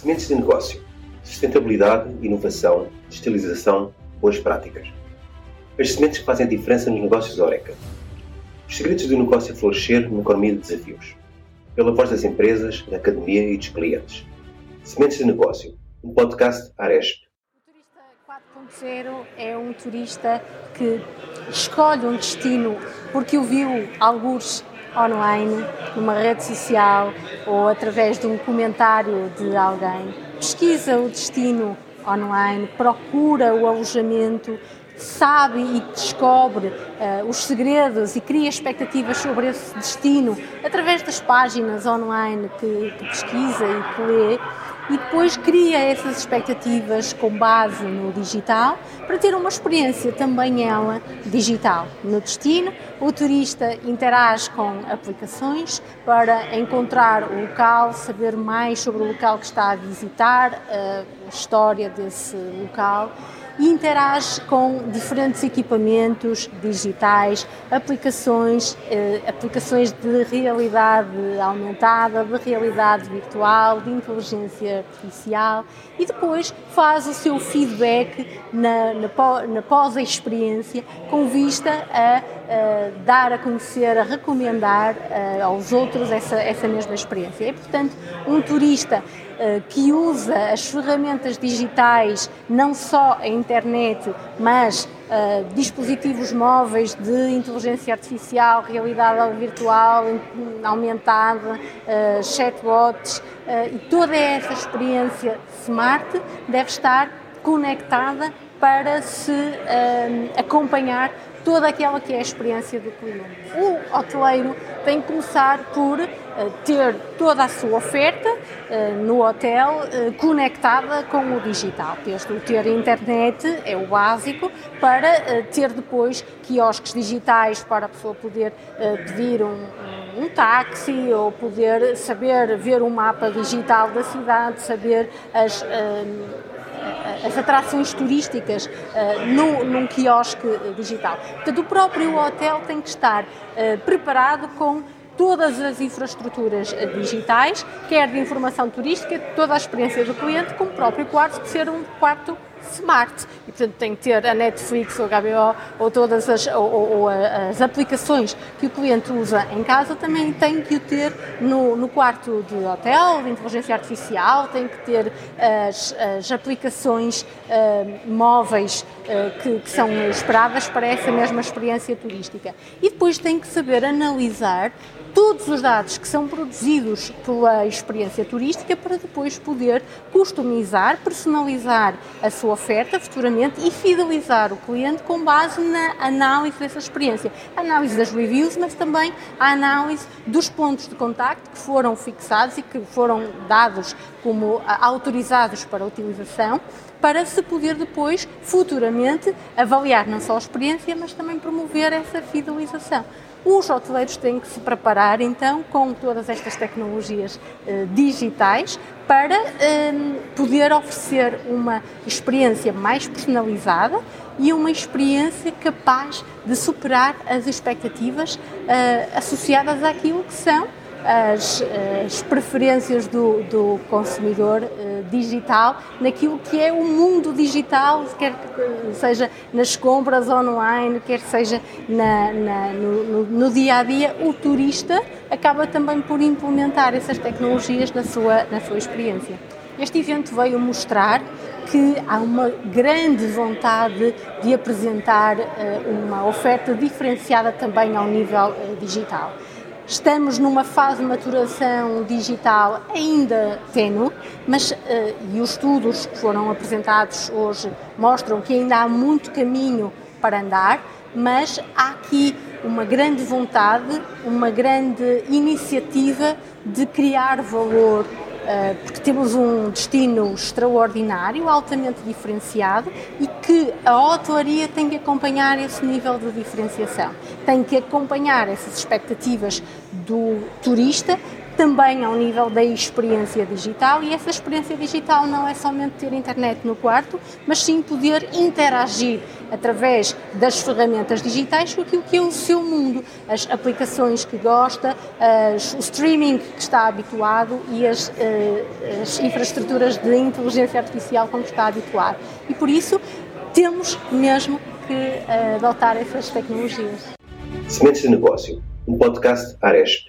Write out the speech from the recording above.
Sementes de negócio, sustentabilidade, inovação, digitalização, boas práticas. As sementes que fazem diferença nos negócios Oreca. Os segredos do negócio a florescer numa economia de desafios. Pela voz das empresas, da academia e dos clientes. Sementes de negócio, um podcast Aresp. O turista 4.0 é um turista que escolhe um destino porque o viu alguns online, numa rede social ou através de um comentário de alguém. Pesquisa o destino online, procura o alojamento, sabe e descobre uh, os segredos e cria expectativas sobre esse destino através das páginas online que, que pesquisa e que lê e depois cria essas expectativas com base no digital para ter uma experiência também ela digital. No destino, o turista interage com aplicações para encontrar o local, saber mais sobre o local que está a visitar, a história desse local e interage com diferentes equipamentos digitais, aplicações, eh, aplicações de realidade aumentada, de realidade virtual, de inteligência artificial e depois faz o seu feedback na, na, na pós-experiência com vista a, a, dar a conhecer, a recomendar a, aos outros essa, essa mesma experiência. É, portanto, um turista eh, que usa as ferramentas digitais, não só a internet, mas uh, dispositivos móveis de inteligência artificial, realidade virtual aumentada, uh, chatbots uh, e toda essa experiência smart deve estar conectada para se acompanhar toda aquela que é a experiência do cliente. O hoteleiro tem que começar por uh, ter toda a sua oferta uh, no hotel uh, conectada com o digital. Desde o ter internet é o básico para ter depois quiosques digitais para a pessoa poder pedir um, um táxi ou poder saber ver um mapa digital da cidade, saber as as atrações turísticas uh, no, num quiosque digital. Portanto, o próprio hotel tem que estar uh, preparado com todas as infraestruturas digitais, quer de informação turística, toda a experiência do cliente, como o próprio quarto, de ser um quarto smart. E, portanto, tem que ter a Netflix ou a HBO ou todas as, ou, ou, as aplicações que o cliente usa em casa, também tem que o ter no, no quarto de hotel, de inteligência artificial, tem que ter as, as aplicações uh, móveis uh, que, que são esperadas para essa mesma experiência turística. E depois tem que saber analisar todos os dados que são produzidos pela experiência turística para depois poder customizar, personalizar a sua oferta futuramente e fidelizar o cliente com base na análise dessa experiência. A análise das reviews, mas também a análise dos pontos de contacto que foram fixados e que foram dados como ah, autorizados para utilização para se poder depois, futuramente, avaliar não só a experiência, mas também promover essa fidelização. Os hoteleiros têm que se preparar então com todas estas tecnologias eh, digitais para eh, poder oferecer uma experiência mais personalizada e uma experiência capaz de superar as expectativas eh, associadas àquilo que são as, as preferências do, do consumidor uh, digital naquilo que é o mundo digital, quer que seja nas compras online, quer seja na, na, no, no, no, dia a dia, o turista acaba também por implementar essas tecnologias na sua, na sua experiência. Este evento veio mostrar que há uma grande vontade de apresentar uh, uma oferta diferenciada também ao nível uh, digital. Estamos numa fase de maturação digital ainda tenue, mas uh, e os estudos que foram apresentados hoje mostram que ainda há muito caminho para andar, mas há aqui uma grande vontade, uma grande iniciativa de criar valor eh, porque temos um destino extraordinário, altamente diferenciado e que a hotelaria tem que acompanhar esse nível de diferenciação, tem que acompanhar essas expectativas do turista também ao nível da experiência digital e essa experiência digital não é somente ter internet no quarto, mas sim poder interagir através das ferramentas digitais com aquilo que é o seu mundo, as aplicações que gosta, as, o streaming que está habituado e as, eh, as infraestruturas de inteligência artificial como está habituado. E por isso temos mesmo que uh, adotar essas tecnologias. Sementes de Negócio, um podcast Aresp